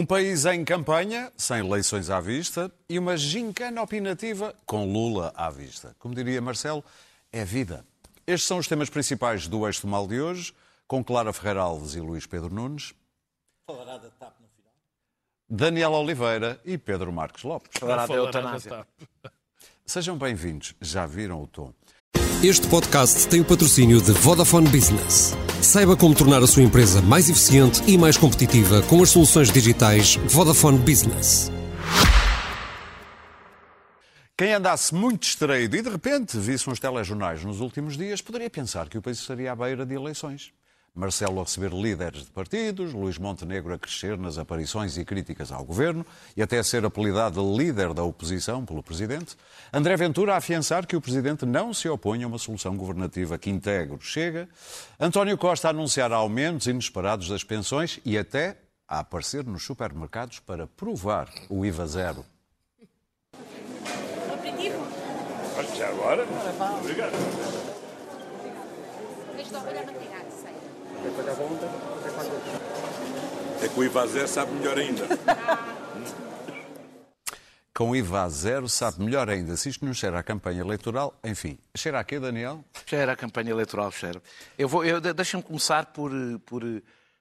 Um país em campanha, sem eleições à vista, e uma gincana opinativa com Lula à vista. Como diria Marcelo, é vida. Estes são os temas principais do Eixo do Mal de hoje, com Clara Ferreira Alves e Luís Pedro Nunes. Falará da TAP no final. Daniel Oliveira e Pedro Marcos Lopes. Falará da eutanásia. Sejam bem-vindos. Já viram o tom? Este podcast tem o patrocínio de Vodafone Business. Saiba como tornar a sua empresa mais eficiente e mais competitiva com as soluções digitais Vodafone Business. Quem andasse muito distraído e de repente visse uns telejornais nos últimos dias poderia pensar que o país estaria à beira de eleições. Marcelo a receber líderes de partidos, Luís Montenegro a crescer nas aparições e críticas ao governo e até a ser apelidado de líder da oposição pelo presidente, André Ventura a afiançar que o presidente não se opõe a uma solução governativa que integre o Chega, António Costa a anunciar aumentos inesperados das pensões e até a aparecer nos supermercados para provar o IVA zero. Aperitivo? Já agora? Obrigado. Deixa olhar manteiga, sei. É que o IVA zero sabe melhor ainda. Com IVA zero, sabe melhor ainda. Se isto não cheira à campanha eleitoral, enfim, cheira a quê, Daniel? Cheira a campanha eleitoral, cheira. Eu vou, eu, deixa-me começar por, por,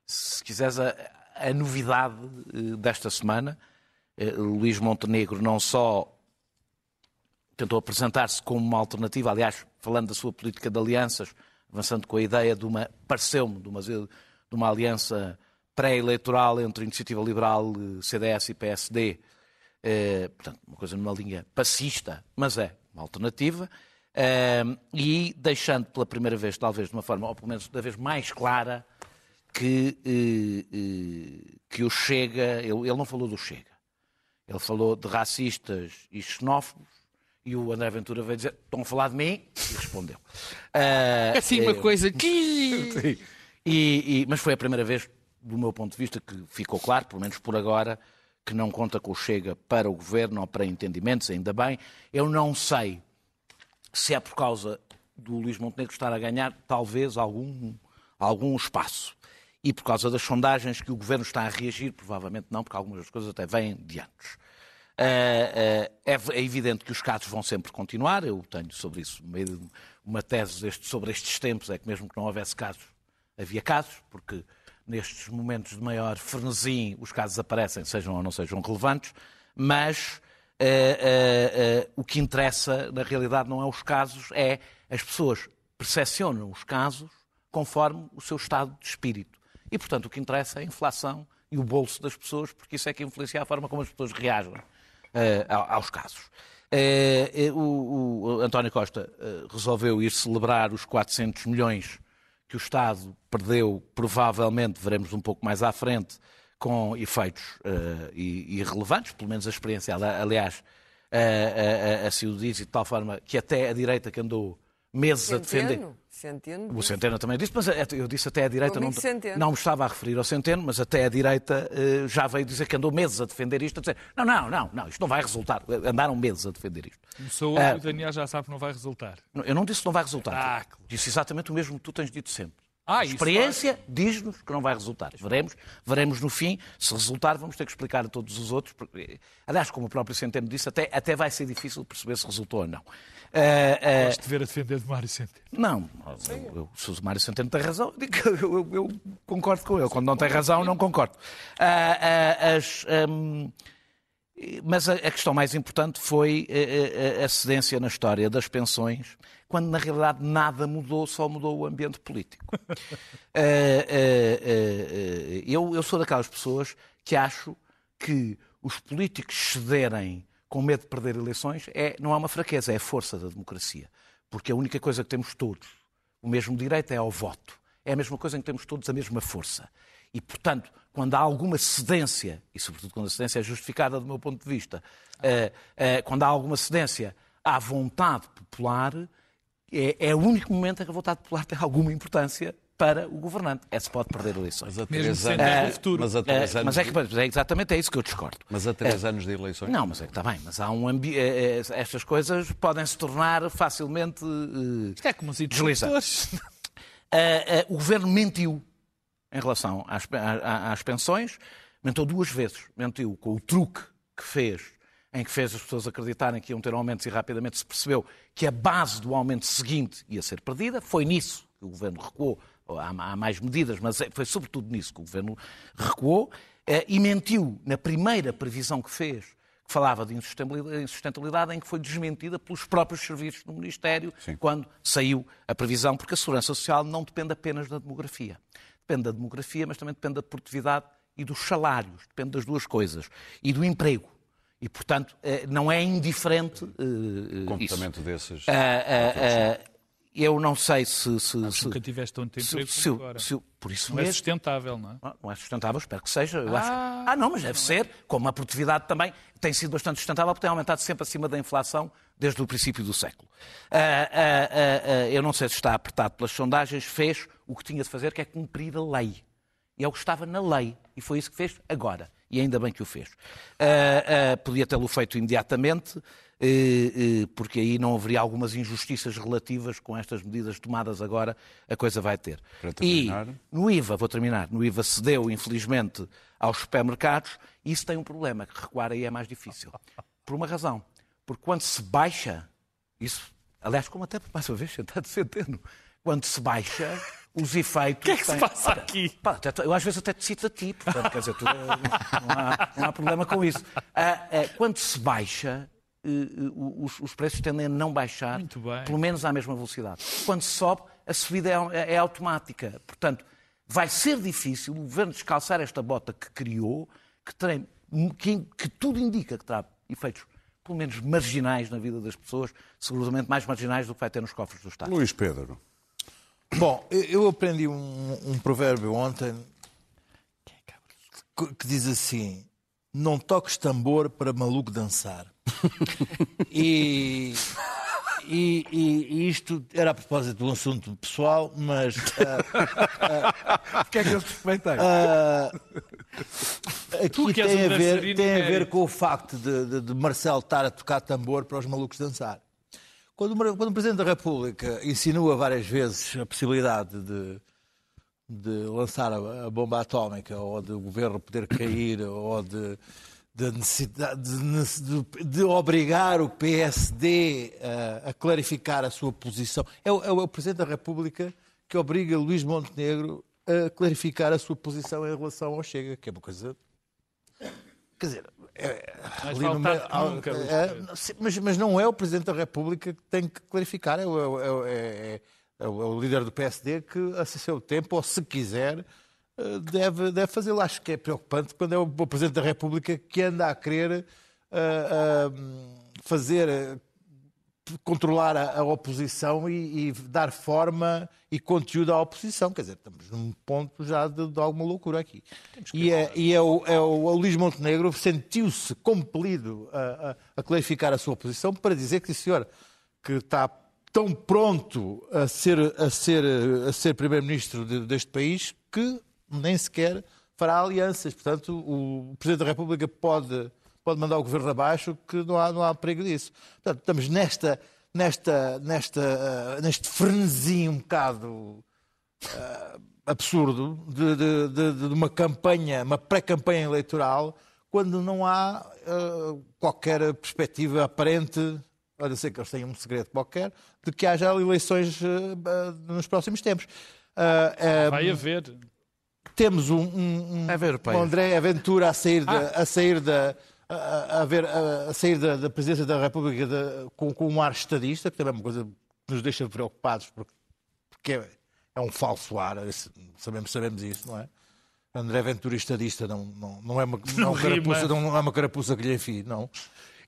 se quiseres, a, a novidade eh, desta semana. Eh, Luís Montenegro não só tentou apresentar-se como uma alternativa, aliás, falando da sua política de alianças, avançando com a ideia de uma, pareceu-me, de uma, de uma aliança pré-eleitoral entre Iniciativa Liberal, CDS e PSD, eh, portanto, uma coisa numa linha passista, mas é uma alternativa, eh, e deixando pela primeira vez, talvez de uma forma, ou pelo menos da vez mais clara, que, eh, eh, que o Chega, ele, ele não falou do Chega, ele falou de racistas e xenófobos, e o André Ventura veio dizer: estão a falar de mim? E respondeu. Uh, assim, uma coisa que. E, e, mas foi a primeira vez, do meu ponto de vista, que ficou claro, pelo menos por agora, que não conta com o Chega para o governo ou para entendimentos, ainda bem. Eu não sei se é por causa do Luís Montenegro estar a ganhar, talvez, algum, algum espaço. E por causa das sondagens que o governo está a reagir, provavelmente não, porque algumas das coisas até vêm de antes. É, é evidente que os casos vão sempre continuar, eu tenho sobre isso uma tese sobre estes tempos, é que mesmo que não houvesse casos, havia casos, porque nestes momentos de maior frenesim os casos aparecem, sejam ou não sejam relevantes, mas uh, uh, uh, o que interessa na realidade não é os casos, é as pessoas percepcionam os casos conforme o seu estado de espírito. E, portanto, o que interessa é a inflação e o bolso das pessoas, porque isso é que influencia a forma como as pessoas reagem aos casos. o, o, António Costa resolveu ir celebrar os 400 milhões que o Estado perdeu, provavelmente, veremos um pouco mais à frente, com efeitos uh, irrelevantes, pelo menos a experiência, aliás, uh, uh, assim o diz, de tal forma que até a direita que andou meses Centeno, a defender. Centeno o Centeno também disse, mas eu disse até a direita, não, não me estava a referir ao Centeno, mas até a direita já veio dizer que andou meses a defender isto, a dizer, não, não, não, não, isto não vai resultar. Andaram meses a defender isto. Começou uh, o Daniel já sabe que não vai resultar. Eu não disse que não vai resultar. Ah, claro. Disse exatamente o mesmo que tu tens dito sempre. Ah, a experiência diz-nos que não vai resultar. Veremos, veremos no fim. Se resultar, vamos ter que explicar a todos os outros. Porque, aliás, como o próprio Centeno disse, até, até vai ser difícil perceber se resultou ou não. Uh, uh, Gosto de ver a defender de Mário Centeno. Não, eu, eu, se o Mário Centeno tem razão, eu, eu, eu, concordo com ele. Quando não tem razão, não concordo. Uh, as, um, mas a, a, questão mais importante foi a, a, a cedência na história das pensões quando na realidade nada mudou, só mudou o ambiente político. uh, uh, uh, eu, eu sou daquelas pessoas que acho que os políticos cederem com medo de perder eleições é, não é uma fraqueza, é a força da democracia. Porque a única coisa que temos todos, o mesmo direito é ao voto. É a mesma coisa em que temos todos a mesma força. E, portanto, quando há alguma cedência, e sobretudo quando a cedência é justificada do meu ponto de vista, quando há alguma cedência à vontade popular, é, é o único momento em que a vontade popular tem alguma importância para o governante. É se pode perder eleições. Mas a três anos, é, futuro. Mas, a três anos, mas é, que, é exatamente é isso que eu discordo. Mas a três é, anos de eleições? Não, mas é que está bem. Mas há um ambi... É, é, estas coisas podem se tornar facilmente uh, Isto é como interlocutores. Uh, uh, o governo mentiu em relação às, às pensões, Mentiu duas vezes. Mentiu com o truque que fez, em que fez as pessoas acreditarem que iam ter aumentos e rapidamente se percebeu que a base do aumento seguinte ia ser perdida. Foi nisso que o governo recuou. Há mais medidas, mas é, foi sobretudo nisso que o governo recuou. Eh, e mentiu na primeira previsão que fez, que falava de insustentabilidade, em que foi desmentida pelos próprios serviços do Ministério, Sim. quando saiu a previsão, porque a segurança social não depende apenas da demografia. Depende da demografia, mas também depende da produtividade e dos salários, depende das duas coisas, e do emprego. E, portanto, eh, não é indiferente. Uh, comportamento desses. Uh, uh, eu não sei se. se, Acho se nunca tiveste tanto emprego se, se, agora. Se, por isso não mesmo. é sustentável, não é? Não, é sustentável, espero que seja. Eu ah, acho... ah, não, mas deve não ser. É. Como a produtividade também tem sido bastante sustentável, porque tem aumentado sempre acima da inflação desde o princípio do século. Uh, uh, uh, eu não sei se está apertado pelas sondagens, fez o que tinha de fazer, que é cumprir a lei. E é o que estava na lei. E foi isso que fez agora. E ainda bem que o fez. podia tê-lo feito imediatamente. Eh, eh, porque aí não haveria algumas injustiças relativas com estas medidas tomadas agora, a coisa vai ter. E no IVA, vou terminar, no IVA cedeu, infelizmente, aos supermercados, e isso tem um problema, que recuar aí é mais difícil. Por uma razão. Porque quando se baixa, isso, aliás, como até mais uma vez, está defendendo, quando se baixa, os efeitos. O que é que se passa aqui? Pá, eu às vezes até te cito a ti, portanto, quer dizer, tu, não, há, não, há, problema com isso. Ah, ah, quando se baixa, eh, eh, os, os, preços tendem a não baixar, pelo menos à mesma velocidade. Quando se sobe, a subida é, é, automática. Portanto, vai ser difícil o governo descalçar esta bota que criou, que, tem, que, que tudo indica que terá efeitos pelo menos marginais na vida das pessoas, seguramente mais marginais do que vai ter nos cofres do Estado. Luís Pedro. Bom, eu aprendi um, um provérbio ontem que, diz assim: não toques tambor para maluco dançar. e, e, e, isto era a propósito de um assunto pessoal, mas. Uh, uh, que é que eu suspeitei? Uh, aqui tem, a ver, tem a ver com o facto de, de, de, Marcelo estar a tocar tambor para os malucos dançar. Quando, quando o Presidente da República insinua várias vezes a possibilidade de, de lançar a, a bomba atómica, ou de o governo poder cair, ou de da necessidade de, de, de, obrigar o PSD a, a, clarificar a sua posição. É o, é o Presidente da República que obriga Luís Montenegro a clarificar a sua posição em relação ao Chega, que é uma coisa. Quer dizer. É, meio, nunca, é, mas, mas não é o Presidente da República que tem que clarificar, é, o, é, é, é o líder do PSD que, a seu tempo, ou se quiser, deve, deve fazê-lo. Acho que é preocupante quando é o Presidente da República que anda a querer uh, uh, fazer, uh, controlar a, a oposição e, e, dar forma e conteúdo à oposição. Quer dizer, estamos num ponto já de, de alguma loucura aqui. E, é, e é, o, é o, o Luís Montenegro sentiu-se compelido a, a, a, clarificar a sua posição para dizer que, senhor, que está tão pronto a ser, a ser, a ser primeiro-ministro de, deste país que nem sequer fará alianças. Portanto, o Presidente da República pode, pode mandar o governo abaixo, que não há, não há perigo disso. Portanto, estamos nesta, nesta, nesta, uh, neste frenesi um bocado uh, absurdo de, de, de, de, uma campanha, uma pré-campanha eleitoral, quando não há uh, qualquer perspectiva aparente. Olha, sei que eles têm um segredo qualquer, de que haja eleições nos próximos tempos. Vai haver temos um, um, um, um André Aventura a sair da, ah. a sair da a, a, ver, a, a sair da, da, presidência da República de, com, com, um ar estadista, que também é uma coisa que nos deixa preocupados, porque, porque é, é, um falso ar, sabemos, sabemos isso, não é? André Ventura estadista não, não, não, é uma, não, não, carapuça, não é uma carapuça que lhe enfie, não.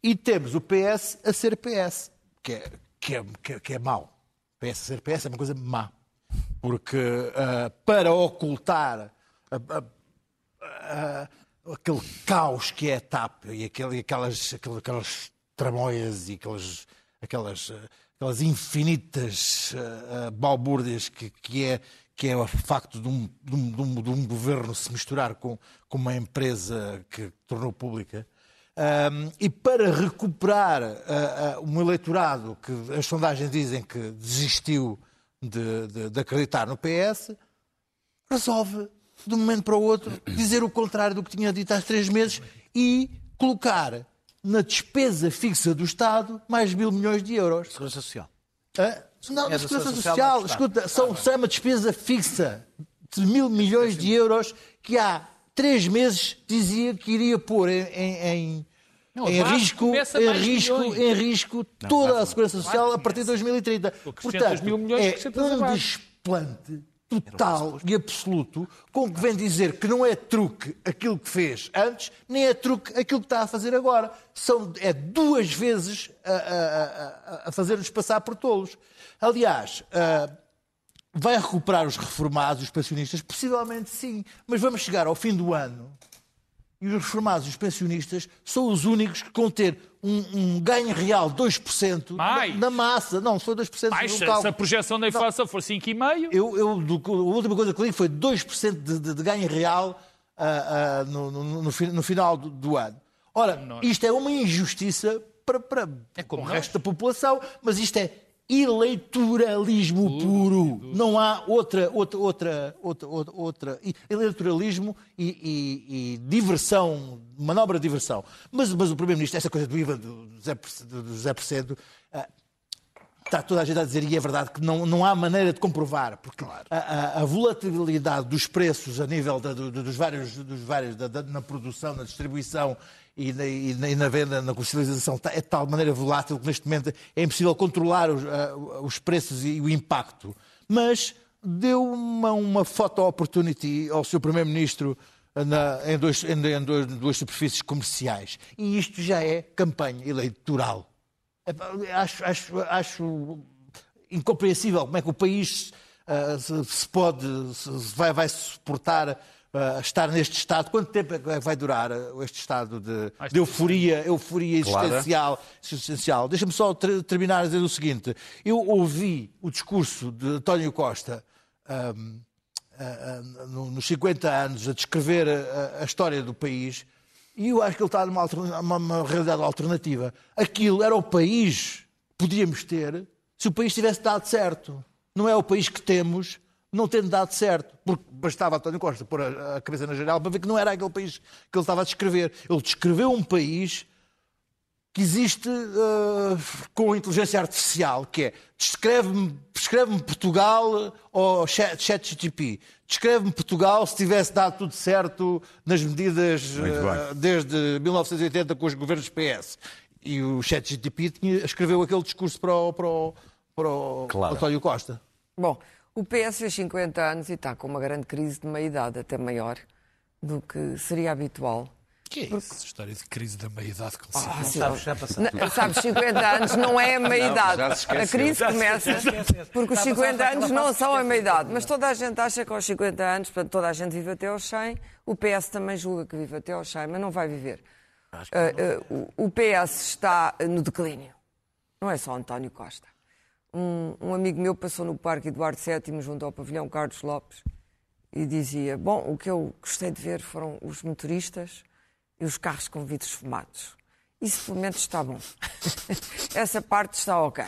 E temos o PS a ser PS, que é, que é, que é, que é mau. PS a ser PS é uma coisa má. Porque uh, para ocultar aquele caos que é a TAP e aquele, aquelas, aquelas tramóias e aquelas, aquelas, aquelas infinitas uh, balbúrdias que, que, é, que é o facto de um, de um, de um, de um governo se misturar com, com uma empresa que tornou pública. Um, e para recuperar uh, uh, um eleitorado que as sondagens dizem que desistiu de, de, de acreditar no PS, resolve de um momento para o outro, dizer o contrário do que tinha dito há três meses e colocar na despesa fixa do Estado mais mil milhões de euros. Segurança Social. Hã? Não, É Segurança Social, Social, escuta, são, são uma despesa fixa de mil milhões de euros que há três meses dizia que iria pôr em, em, em- Não, em risco, em risco, milhões. em risco toda a Segurança Social a partir de 2030. acrescentas Portanto, mil milhões, é um desplante total e absoluto com que vem dizer que não é truque aquilo que fez antes, nem é truque aquilo que está a fazer agora. São, é duas vezes a, a- a- fazer-nos passar por tolos. Aliás, ah, vai recuperar os reformados, os pensionistas? Possivelmente sim, mas vamos chegar ao fim do ano e os reformados e os pensionistas são os únicos que vão ter um, um ganho real de 2% Mais. na, na massa. Não, se for 2% Baixa, no se cálculo. a projeção da inflação for 5,5%, Eu, eu, a última coisa que li foi 2% de, de, de ganho real ah, ah, no, no- no no final do, do ano. Ora, isto é uma injustiça para, para como o nós. resto da população, mas isto é eleitoralismo puro. Não há outra, outra, outra, outra, outra, eleitoralismo e, e- e diversão, manobra de diversão. Mas, mas o Primeiro-Ministro, essa coisa do IVA do José, Perce- do Percedo, ah, Está toda a gente a dizer, e é verdade, que não, não há maneira de comprovar, porque a, a- a volatilidade dos preços a nível da- do- dos vários, dos vários da- da- na produção, na distribuição e na, e na- venda, na comercialização, tá- é de tal maneira volátil que neste momento é impossível controlar os, ah, os preços e o impacto. Mas deu uma, uma photo opportunity ao seu Primeiro-Ministro na- em, dois, em, em dois- duas superfícies comerciais. E isto já é campanha eleitoral. Acho, acho, acho incompreensível como é que o país ah, se, se pode, se vai, vai suportar ah, estar neste estado. Quanto tempo é que vai durar ah, este estado de, de euforia, euforia existencial? existencial? Deixa-me só ter- terminar a dizer o seguinte. Eu ouvi o discurso de António Costa ah, ah, no- nos 50 anos a descrever a, a história do país e eu acho que ele está numa, uma- uma realidade alternativa. Aquilo era o país que podíamos ter se o país tivesse dado certo. Não é o país que temos não tendo dado certo. Porque bastava António Costa pôr a, a cabeça na geral para ver que não era aquele país que ele estava a descrever. Ele descreveu um país que existe uh, com inteligência artificial, que é descreve-me descreve Portugal ou chat ChatGPT. Descreve-me Portugal se tivesse dado tudo certo nas medidas uh, desde 1980 com os governos PS. E o ChatGPT tinha- escreveu aquele discurso para o, para o, para o Claro. António Costa. Bom, o PS fez 50 anos e está com uma grande crise de meia-idade, até maior do que seria habitual. que é isso? História de crise da meia-idade com Ah, sim, Sabes, já passaste. Não, Sabes, 50 anos não é a meia-idade. A crise começa porque os Já 50 passaste anos não são a que meia-idade. Mas toda a gente acha que aos 50 anos, portanto, toda a gente vive até aos 100. O PS também julga que vive até aos 100, mas não vai viver. Ah, o- o PS está no declínio. Não é só António Costa. Um, um amigo meu passou no Parque Eduardo VII junto ao pavilhão Carlos Lopes e dizia: Bom, o que eu gostei de ver foram os motoristas e os carros com vidros fumados. Isso pelo menos está bom. Essa parte está ok.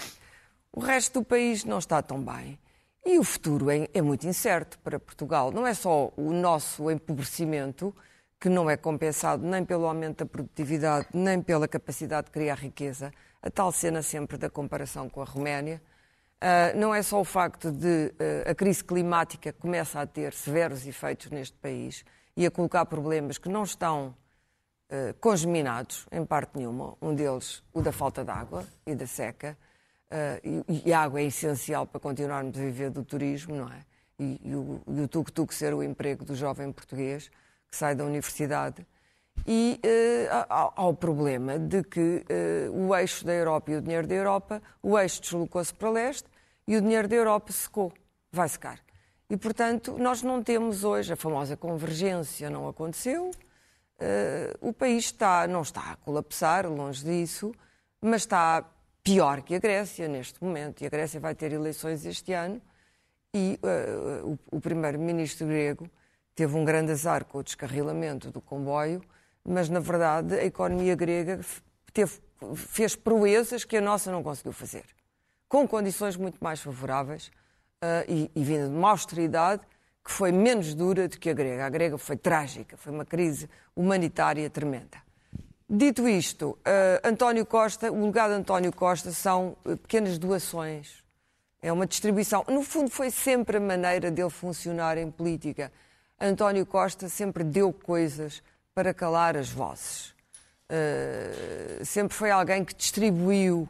O resto do país não está tão bem. E o futuro é, é muito incerto para Portugal. Não é só o nosso empobrecimento, que não é compensado nem pelo aumento da produtividade, nem pela capacidade de criar riqueza. A tal cena sempre da comparação com a Roménia. Ah, não é só o facto de ah, a crise climática começa a ter severos efeitos neste país e a colocar problemas que não estão eh, congeminados, em parte nenhuma. Um deles, o da falta de água e da seca. E, e a água é essencial para continuarmos a viver do turismo, não é? E, e o, e o tuk-tuk ser o emprego do jovem português que sai da universidade. E eh, há, há o problema de que o eixo da Europa e o dinheiro da Europa, o eixo deslocou-se para leste e o dinheiro da Europa secou, vai secar. E, portanto, nós não temos hoje a famosa convergência, não aconteceu. Eh, o país está, não está a colapsar, longe disso, mas está pior que a Grécia neste momento. E a Grécia vai ter eleições este ano e eh, o, o primeiro-ministro grego teve um grande azar com o descarrilamento do comboio, mas na verdade a economia grega teve- fez proezas que a nossa não conseguiu fazer, com condições muito mais favoráveis eh, e, e vinda de uma austeridade que foi menos dura do que a grega. A grega foi trágica, foi uma crise humanitária tremenda. Dito isto, eh, António Costa, o legado de António Costa são eh, pequenas doações. É uma distribuição. No fundo, foi sempre a maneira dele funcionar em política. António Costa sempre deu coisas para calar as vozes. Eh, sempre foi alguém que distribuiu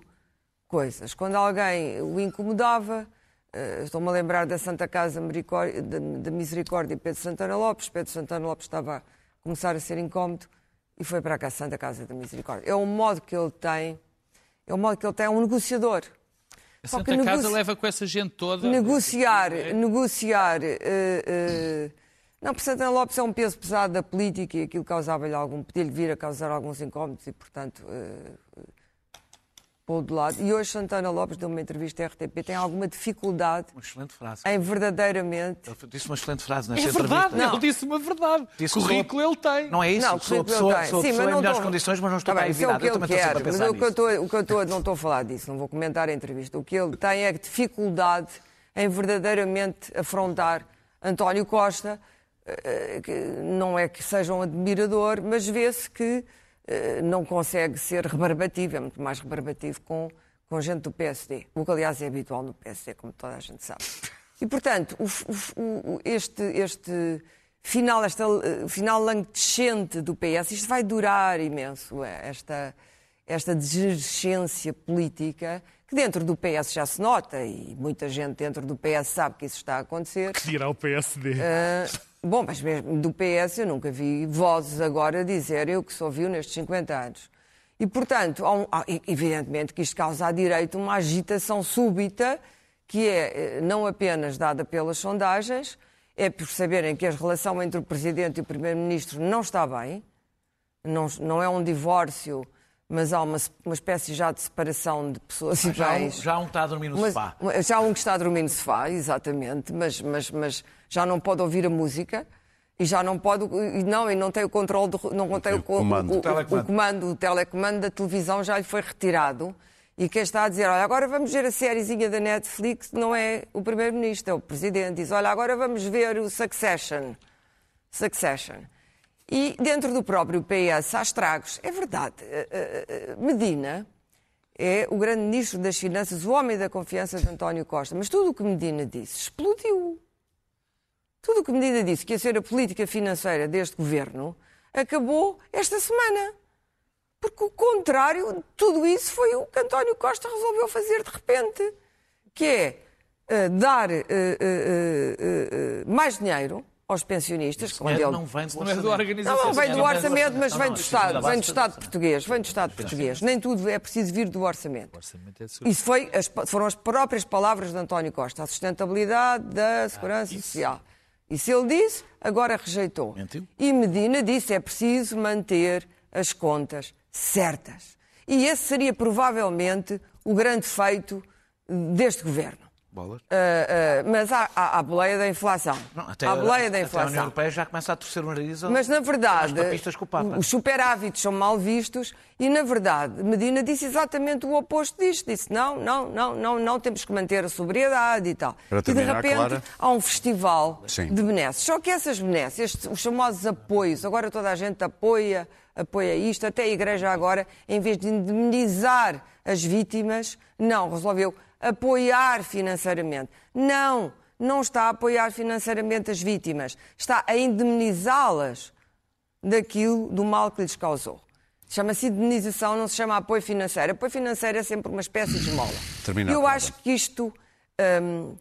coisas. Quando alguém o incomodava, eh, estou-me a lembrar da Santa Casa da Misericórdia Pedro Santana Lopes. Pedro Santana Lopes estava a começar a ser incómodo e foi para cá a Santa Casa da Misericórdia. É o modo que ele tem, é o modo que ele tem, é um negociador. A Só Santa Casa negoci- leva com essa gente toda. negociar, É. negociar. eh, eh, não, porque Santana Lopes é um peso pesado da política e aquilo causava-lhe algum, podia-lhe vir a causar alguns incómodos e, portanto, eh, pô de lado. E hoje Santana Lopes deu uma entrevista à RTP, tem alguma dificuldade Uma excelente frase. em verdadeiramente. Ele disse uma excelente frase nesta É verdade, entrevista. ele disse uma verdade. Disse que Currículo ele tem. Não é isso? Não, sou a currículo pessoa, tem. sou a Sim, pessoa mas em não melhores estou- condições, mas não estou Tá cá bem, isso é o que Eu ele também estou quer, sempre a mas pensar o que eu nisso. estou, o que eu estou, não estou a falar disso, não vou comentar a entrevista. O que ele tem é dificuldade em verdadeiramente afrontar António Costa, eh, que não é que seja um admirador, mas vê-se que eh, não consegue ser rebarbativo, é muito mais rebarbativo com, com gente do PSD, o que aliás é habitual no PSD, como toda a gente sabe. E portanto, o, o- este, este final, esta eh, final languescente do PS, isto vai durar imenso, eh, esta, esta degenerescência política, que dentro do PS já se nota, e muita gente dentro do PS sabe que isso está a acontecer. Que dirá o PSD. Ah, bom, mas mesmo do PS eu nunca vi vozes agora dizer eu que só viu nestes 50 anos. E, portanto, um- evidentemente que isto causa à direita uma agitação súbita, que é eh, não apenas dada pelas sondagens, é por saberem que a relação entre o Presidente e o Primeiro-Ministro não está bem, não, não é um divórcio, mas há uma, uma espécie já de separação de pessoas e Já um- já um que está a dormir no Mas- sofá. já um que está a dormir no sofá, exatamente, mas, mas, mas já não pode ouvir a música e já não pode, e não, e não tem o controle, do, não tem o, co- comando. o, o, Telecomando. o comando, o telecomando da televisão já lhe foi retirado. E quem está a dizer, olha, agora vamos ver a sériezinha da Netflix, não é o Primeiro-Ministro, é o Presidente. Diz, olha, agora vamos ver o Succession. Succession. E dentro do próprio PS há estragos. É verdade. Eh, eh, eh, Medina é o grande ministro das Finanças, o homem da confiança de António Costa. Mas tudo o que Medina disse explodiu. Tudo o que Medina disse que ia ser a política financeira deste governo acabou esta semana. Porque o contrário de tudo isso foi o que António Costa resolveu fazer de repente, que é eh, dar eh, eh, mais dinheiro aos pensionistas, Dinheiro ele não vem do Não é orçamento. organização. não, não vem do orçamento, mas não, vem do Estado, vem do do Estado português, vem do Estado português. Nem tudo é preciso vir do orçamento. orçamento é. Isso foi, as- foram as próprias palavras de António Costa, a sustentabilidade da segurança social. Isso ele disse, agora rejeitou. Mentiu. E Medina disse é preciso manter as contas certas. E esse seria provavelmente o grande feito deste governo. Bolas. Ah, ah, mas há, há, há a boleia da inflação. Não, até, há a boleia da até a União inflação. Europeia já começa a torcer o nariz. Mas, na verdade, os superávites são mal vistos e, na verdade, Medina disse exatamente o oposto disto. Disse, não, não, não, não, não, temos que manter a sobriedade e tal. Para e, de repente, Clara. há um festival Sim. de benesses. Só que essas benesses, os famosos apoios, agora toda a gente apoia, apoia isto, até a Igreja agora, em vez de indemnizar as vítimas, não, resolveu apoiar financeiramente. Não, não está a apoiar financeiramente as vítimas, está a indemnizá-las daquilo, do mal que lhes causou. Chama-se indemnização, não se chama apoio financeiro. Apoio financeiro é sempre uma espécie de esmola. Termina, E eu acho que isto. hum,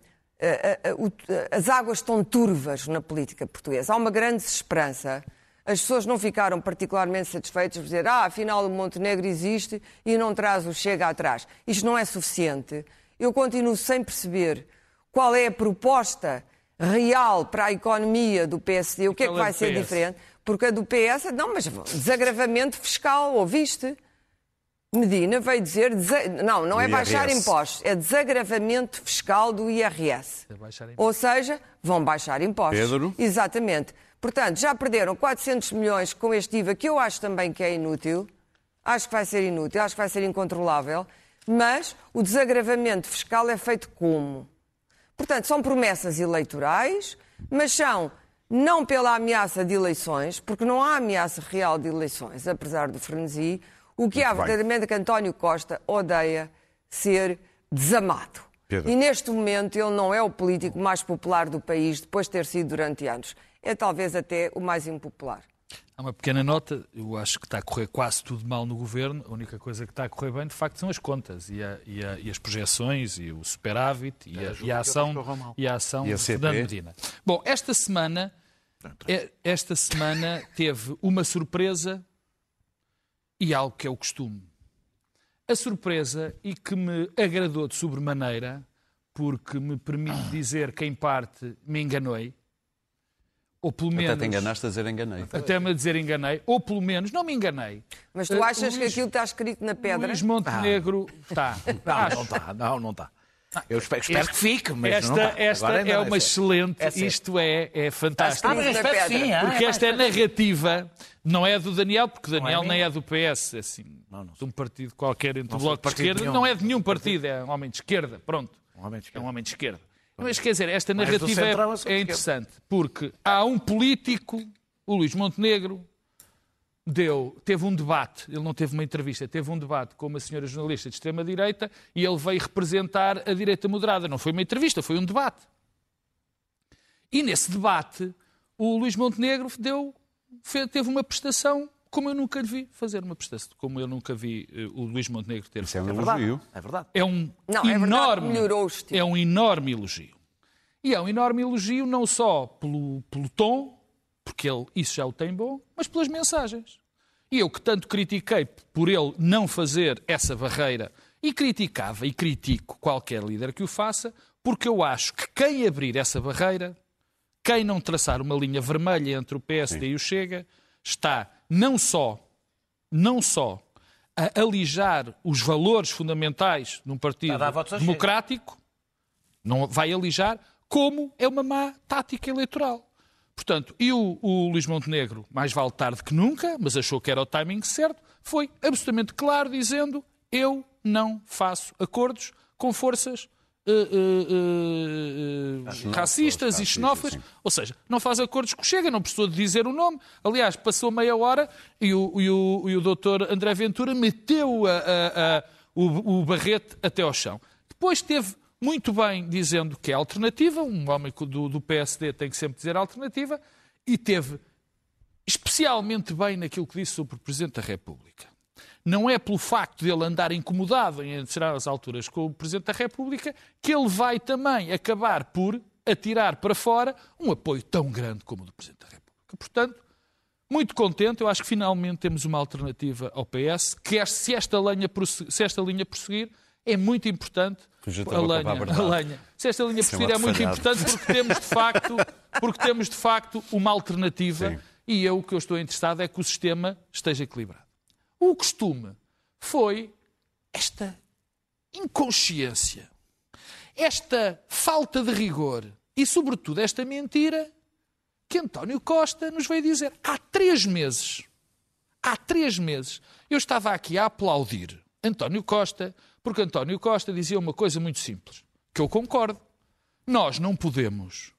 as águas estão turvas na política portuguesa. Há uma grande desesperança. As pessoas não ficaram particularmente satisfeitas por dizer ah, afinal o Montenegro existe e não traz o Chega atrás. Isto não é suficiente. Eu continuo sem perceber qual é a proposta real para a economia do PSD, o que é que Aquela vai ser diferente. Porque a do PS, não, mas desagravamento fiscal, ouviste? Medina veio dizer. Não, não é baixar impostos, é desagravamento fiscal do IRS. É. Ou seja, vão baixar impostos. Pedro? Exatamente. Portanto, já perderam 400 milhões com este IVA, que eu acho também que é inútil. Acho que vai ser inútil, acho que vai ser incontrolável. Mas o desagravamento fiscal é feito como? Portanto, são promessas eleitorais, mas são não pela ameaça de eleições, porque não há ameaça real de eleições, apesar do frenesi, o que há Muito bem. verdadeiramente é que António Costa odeia ser desamado. Pedro. E neste momento ele não é o político mais popular do país, depois de ter sido durante anos. É talvez até o mais impopular. Há uma pequena nota, eu acho que está a correr quase tudo mal no governo. A única coisa que está a correr bem, de facto, são as contas e, a- e a- e as projeções e o superávit e a, e a ação, e a ação E a de? Fernando Medina. Bom, esta semana, é- esta semana teve uma surpresa e algo que é o costume. A surpresa e que me agradou de sobremaneira, porque me permite dizer que em parte me enganei, ou pelo menos... Até te enganaste a dizer enganei. Até me dizer enganei, ou pelo menos não me enganei. Mas tu Eh, achas que Luís- aquilo está escrito na pedra? Luís Montenegro está. Não, não está. Não, não está. Eu espero, espero que fique, mas Esta, não está. esta Agora é uma excelente, É isto é, é fantástico. Ah, mas espero que sim. ah, Porque é, esta é narrativa, não é do Daniel, porque o Daniel é nem é do PS, é assim, Não, não de um partido qualquer entre o Bloco de Esquerda. nenhum. Não é de nenhum partido, é um homem de esquerda, pronto. Um homem de É esquerda. um homem de esquerda. Mas quer dizer, esta narrativa é, sou de é interessante, porque há um político, o Luís Montenegro, deu, teve um debate, ele não teve uma entrevista, teve um debate com uma senhora jornalista de extrema-direita e ele veio representar a direita moderada. Não foi uma entrevista, foi um debate. E nesse debate, o Luís Montenegro deu, teve uma prestação como eu nunca lhe vi fazer uma prestação, como eu nunca vi eh, o Luís Montenegro ter Isso é um É elogio. É verdade. é um Não, é verdade enorme, que melhorou o estilo. é um enorme elogio. E é um enorme elogio não só pelo, pelo tom, porque ele isso já o tem bom, mas pelas mensagens. E eu que tanto critiquei por ele não fazer essa barreira e criticava e critico qualquer líder que o faça, porque eu acho que quem abrir essa barreira, quem não traçar uma linha vermelha entre o PSD e o Chega, está não só não só a alijar os valores fundamentais partido votos ao Chega. democrático, não vai alijar, como é uma má tática eleitoral. Portanto, e o, o Luís Montenegro, mais vale tarde que nunca, mas achou que era o timing certo, foi absolutamente claro dizendo eu não faço acordos com forças eh, eh, eh, racistas e xenófobas. Ou seja, não faz acordos com Chega, não precisou de dizer o nome. Aliás, passou meia hora e o, e o, e o doutor André Ventura meteu a- a- a- o, o barrete até ao chão. Depois teve muito bem dizendo que é alternativa, um homem do, do PSD tem que sempre dizer alternativa, e teve especialmente bem naquilo que disse sobre o Presidente da República. Não é pelo facto de ele andar incomodado em determinadas alturas com o Presidente da República que ele vai também acabar por atirar para fora um apoio tão grande como o do Presidente da República. Portanto, muito contente, eu acho que finalmente temos uma alternativa ao PS, que é- se esta linha, prosse- se esta linha prosseguir, é muito importante a lenha, a lenha. Se esta linha é prosseguir é muito importante porque temos de facto, porque temos de facto uma alternativa Sim. e eu o que eu estou interessado é que o sistema esteja equilibrado. O costume foi esta inconsciência, esta falta de rigor e, sobretudo, esta mentira que António Costa nos veio dizer há três meses. Há três meses eu estava aqui a aplaudir António Costa, porque António Costa dizia uma coisa muito simples, que eu concordo. Nós não podemos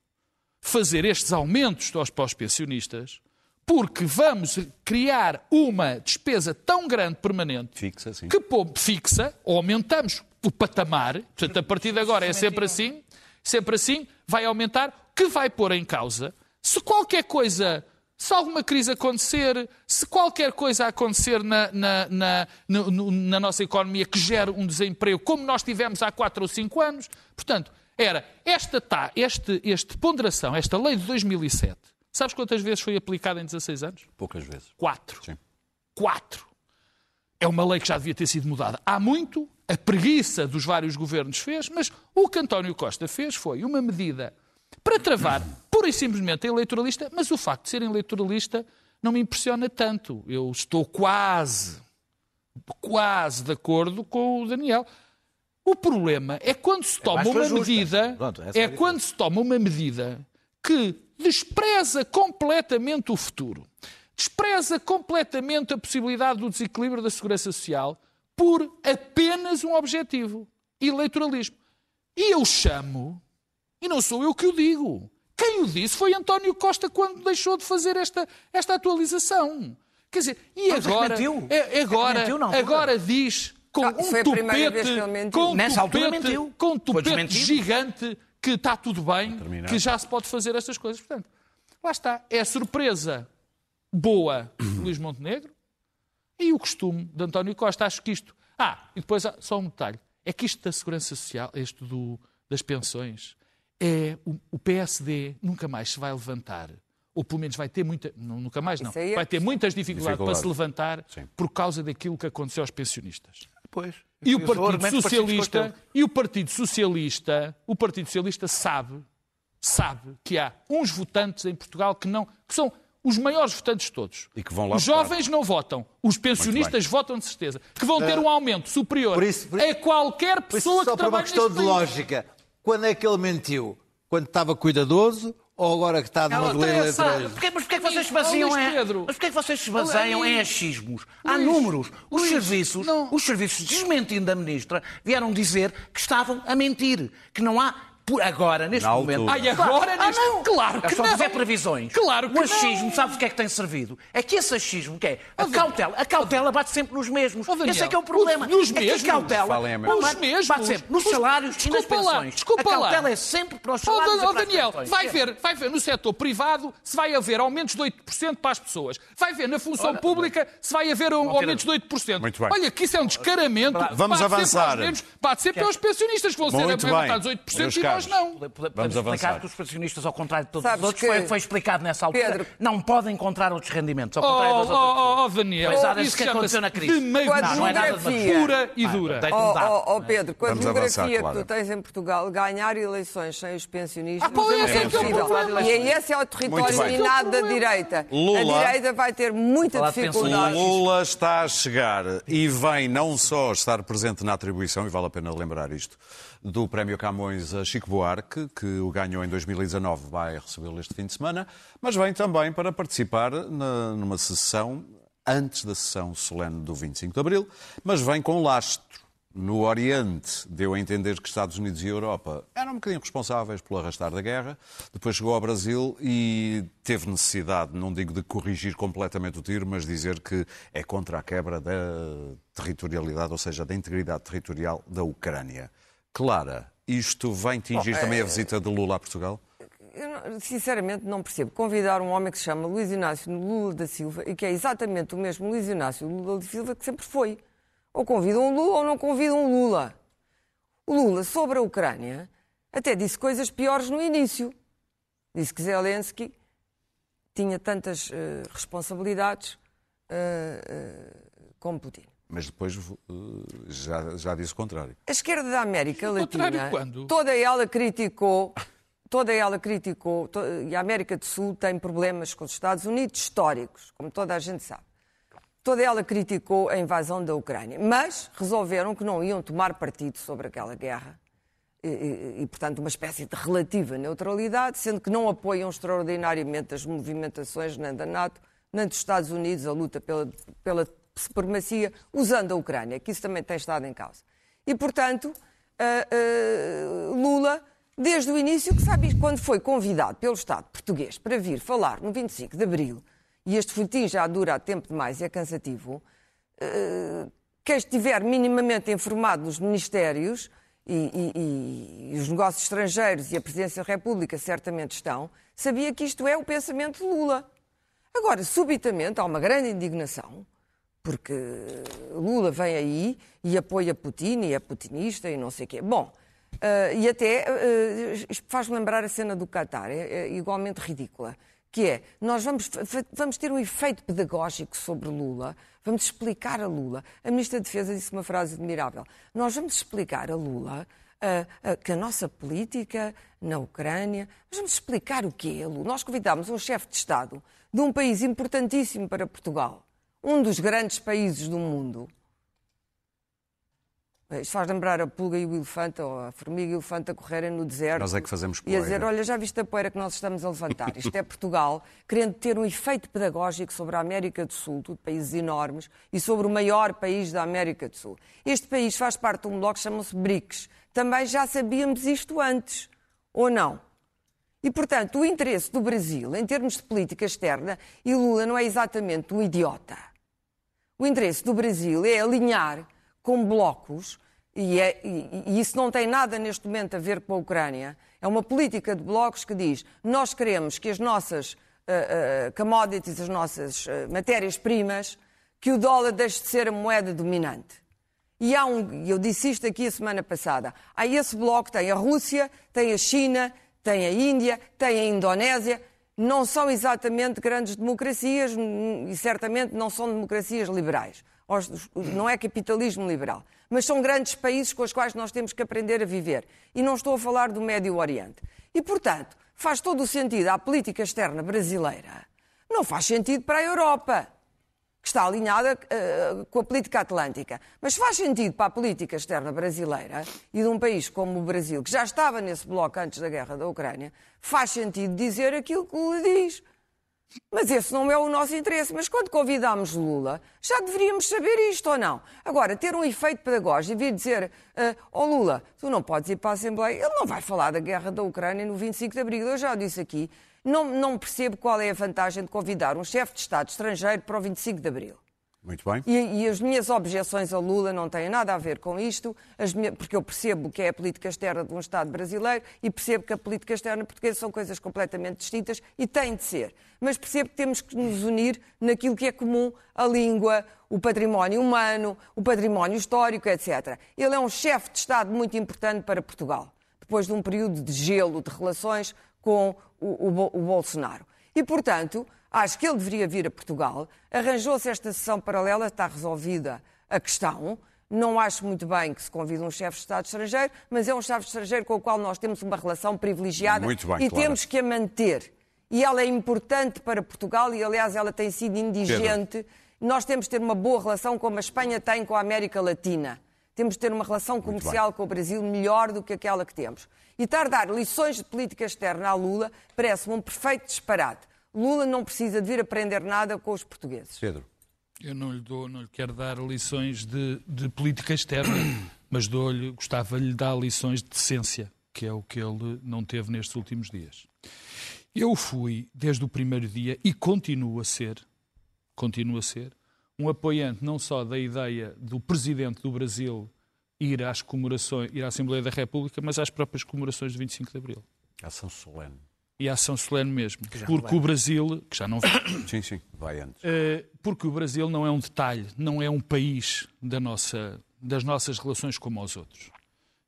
fazer estes aumentos aos pós-pensionistas porque vamos criar uma despesa tão grande permanente Fixa, sim. que pô, fixa, ou aumentamos o patamar, portanto, a partir de agora é sempre assim, sempre assim, vai aumentar, que vai pôr em causa. Se qualquer coisa, se alguma crise acontecer, se qualquer coisa acontecer na, na, na, no- na nossa economia que gere um desemprego, como nós tivemos há 4 ou 5 anos, portanto, era esta tá, este, este ponderação, esta lei de 2007, sabes quantas vezes foi aplicada em 16 anos? Poucas vezes. Quatro. Sim. Quatro. É uma lei que já devia ter sido mudada há muito, a preguiça dos vários governos fez, mas o que António Costa fez foi uma medida para travar pura e simplesmente a eleitoralista, mas o facto de ser eleitoralista não me impressiona tanto. Eu estou quase, quase de acordo com o Daniel. O problema é quando se toma mais uma justa. medida, Pronto, é é quando se toma uma medida que despreza completamente o futuro, despreza completamente a possibilidade do desequilíbrio da segurança social por apenas um objetivo, eleitoralismo. E eu chamo, E não sou eu que o digo. Quem o disse foi António Costa quando deixou de fazer esta, esta atualização. Quer dizer, e Mas agora, mentiu. é- agora, altura. agora diz com Ah, um foi a primeira vez tupete, que ele mentiu. com um Nessa altura tupete, com um tupete gigante que está tudo bem, que já se pode fazer estas coisas. Portanto, lá está. É a surpresa boa de Luís Montenegro e o costume de António Costa. Acho que isto. Ah, e depois há só um detalhe. É que isto da segurança social, isto do, das pensões, é o, o PSD nunca mais se vai levantar. Ou pelo menos vai ter muita. Não, nunca mais, não. É Vai ter muitas dificuldades para Dificuldade. se levantar Sim. por causa daquilo que aconteceu aos pensionistas. Pois. E o Partido Socialista, e o Partido Socialista, o Partido Socialista sabe, sabe que há uns votantes em Portugal que não, que são os maiores votantes de todos. E que vão lá os votar. jovens não votam, os pensionistas votam de certeza, que vão ter um aumento superior por isso- por- a qualquer Por isso, pessoa só que por uma questão de país. lógica. Quando é que ele mentiu? Quando estava cuidadoso ou agora que está interessa. eleitoral? Porquê, mas porquê que vocês se baseiam em... Pedro. Mas porquê que vocês se baseiam Luís. em achismos? Há números. Os Luís. serviços, Não. os serviços, desmentindo a ministra, vieram dizer que estavam a mentir. Que não há, por agora, neste Na momento... altura. Ai, agora Ah, neste- não. Claro que É só não. fazer previsões. Claro que O achismo, não. sabes o que é que tem servido? É que esse achismo, que é a cautela, a cautela bate sempre nos mesmos. Daniel, esse é que é o problema. nos é que mesmos? a cautela Falem a. Os bate, mesmos? bate sempre nos Os- salários e nas Desculpa lá, pensões. desculpa a lá. cautela é sempre para os salários e para as Daniel, pensões. vai ver, vai ver no setor privado se vai haver aumentos de 8% para as pessoas. Vai ver na função pública se vai haver um, aumentos de 8%. Muito bem. Olha, que isso é um descaramento. Vamos Bate sempre avançar. aos menos, Bate sempre aos pensionistas que vão ser aumentados 8% Meus e nós não. Pode- Podemos Vamos explicar avançar. que os pensionistas, ao contrário de todos Sabes os outros, que- foi, foi explicado nessa altura, Pedro- não podem encontrar outros rendimentos, ao Oh, contrário das outras oh, oh, oh, Daniel, há isso que aconteceu na crise. demagogia Não, não é nada de pura e dura. Deita-me Oh, oh, oh, Pedro, com a demografia que tu tens em Portugal, ganhar eleições sem os pensionistas Ah, é esse é é? E aí esse é o território Muito bem. minado da direita. Lula- A direita vai ter muita de dificuldade. Lula está a chegar e vem não só estar presente na atribuição, e vale a pena lembrar isto, do Prémio Camões a Chico Buarque, que o ganhou em 2019, vai recebê-lo este fim de semana, mas vem também para participar na- numa sessão, antes da sessão solene do 25 de Abril, mas vem com lastro. No Oriente, deu a entender que Estados Unidos e Europa eram um bocadinho responsáveis pelo arrastar da guerra. Depois chegou ao Brasil e teve necessidade, não digo de corrigir completamente o tiro, mas dizer que é contra a quebra da territorialidade, ou seja, da integridade territorial da Ucrânia. Clara, isto vai atingir também a visita de Lula a Portugal? Eu, sinceramente, não percebo. Convidar um homem que se chama Luís Inácio Lula da Silva e que é exatamente o mesmo Luís Inácio Lula da Silva que sempre foi. Ou convidam um Lula ou não convidam um Lula. O Lula, sobre a Ucrânia, até disse coisas piores no início. Disse que Zelensky tinha tantas eh, responsabilidades eh, eh, como Putin. Mas depois eh, já, já disse o contrário. A esquerda da América O Latina, quando? toda ela criticou, toda ela criticou, to- e a América do Sul tem problemas com os Estados Unidos históricos, como toda a gente sabe. Toda ela criticou a invasão da Ucrânia, mas resolveram que não iam tomar partido sobre aquela guerra e, e- e, portanto, uma espécie de relativa neutralidade, sendo que não apoiam extraordinariamente as movimentações nem da NATO, nem dos Estados Unidos, a luta pela, pela supremacia, usando a Ucrânia, que isso também tem estado em causa. E, portanto, ah, ah, Lula, desde o início, que sabe, quando foi convidado pelo Estado português para vir falar no 25 de Abril, e este futim já dura tempo demais e é cansativo, quem estiver minimamente informado nos ministérios e, e- e os negócios estrangeiros e a Presidência da República certamente estão, sabia que isto é o pensamento de Lula. Agora, subitamente, há uma grande indignação, porque Lula vem aí e apoia Putin e é putinista e não sei o quê. Bom, eh, e até isto faz-me lembrar a cena do Qatar, é, é igualmente ridícula, que é, nós vamos, vamos ter um efeito pedagógico sobre Lula, vamos explicar a Lula. A Ministra da Defesa disse uma frase admirável. Nós vamos explicar a Lula ah, ah, que a nossa política na Ucrânia. Nós vamos explicar o que é, Lula. Nós convidámos um chefe de Estado de um país importantíssimo para Portugal, um dos grandes países do mundo. Isto faz lembrar a pulga e o elefante, ou a formiga e o elefante a correrem no deserto. Nós é que fazemos E a dizer, poeira. olha, já viste a poeira que nós estamos a levantar? Isto é Portugal, querendo ter um efeito pedagógico sobre a América do Sul, tudo países enormes, e sobre o maior país da América do Sul. Este país faz parte de um bloco que chama-se BRICS. Também já sabíamos isto antes. ou não? E, portanto, o interesse do Brasil, em termos de política externa, e Lula não é exatamente um idiota. O interesse do Brasil é alinhar com blocos, e, é, e, e isso não tem nada neste momento a ver com a Ucrânia. É uma política de blocos que diz: nós queremos que as nossas uh, uh, commodities, as nossas uh, matérias-primas, que o dólar deixe de ser a moeda dominante. E há um, eu disse isto aqui a semana passada, há esse bloco, tem a Rússia, tem a China, tem a Índia, tem a Indonésia, não são exatamente grandes democracias e certamente não são democracias liberais. Não é capitalismo liberal. Mas são grandes países com os quais nós temos que aprender a viver. E não estou a falar do Médio Oriente. E, portanto, faz todo o sentido à política externa brasileira. Não faz sentido para a Europa que está alinhada uh, com a política atlântica. Mas faz sentido para a política externa brasileira e de um país como o Brasil, que já estava nesse bloco antes da guerra da Ucrânia, faz sentido dizer aquilo que Lula diz. Mas esse não é o nosso interesse. Mas quando convidámos Lula, já deveríamos saber isto ou não? Agora, ter um efeito pedagógico e vir dizer: uh, Oh Lula, tu não podes ir para a Assembleia. Ele não vai falar da guerra da Ucrânia no 25 de abril. Eu já disse aqui. Não, não percebo qual é a vantagem de convidar um chefe de Estado estrangeiro para o 25 de Abril. Muito bem. E, e, as minhas objeções a Lula não têm nada a ver com isto, minhas, porque eu percebo que é a política externa de um Estado brasileiro e percebo que a política externa portuguesa são coisas completamente distintas e têm de ser. Mas percebo que temos que nos unir naquilo que é comum, a língua, o património humano, o património histórico, etc. Ele é um chefe de Estado muito importante para Portugal, depois de um período de gelo de relações com o, o, o Bolsonaro. E, portanto, acho que ele deveria vir a Portugal. Arranjou-se esta sessão paralela, está resolvida a questão. Não acho muito bem que se convide um chefe de Estado estrangeiro, mas é um chefe estrangeiro com o qual nós temos uma relação privilegiada bem, e claro. temos que a manter. E ela é importante para Portugal e, aliás, ela tem sido indigente. Pedro. Nós temos de ter uma boa relação como a Espanha tem com a América Latina. Temos de ter uma relação comercial com o Brasil melhor do que aquela que temos. E estar a dar lições de política externa à Lula parece-me um perfeito disparate. Lula não precisa de vir aprender nada com os portugueses. Pedro. Eu não lhe, dou, não lhe quero dar lições de, de política externa, mas dou-lhe, gostava de lhe dar lições de decência, que é o que ele não teve nestes últimos dias. Eu fui, desde o primeiro dia, e continuo a ser, continuo a ser, um apoiante não só da ideia do presidente do Brasil ir às comemorações, ir à Assembleia da República, mas às próprias comemorações de 25 de Abril. Ação solene. E a ação solene mesmo. Porque vai. o Brasil, que já não vai. Sim, sim, vai antes. Uh, porque o Brasil não é um detalhe, não é um país da nossa, das nossas relações como aos outros.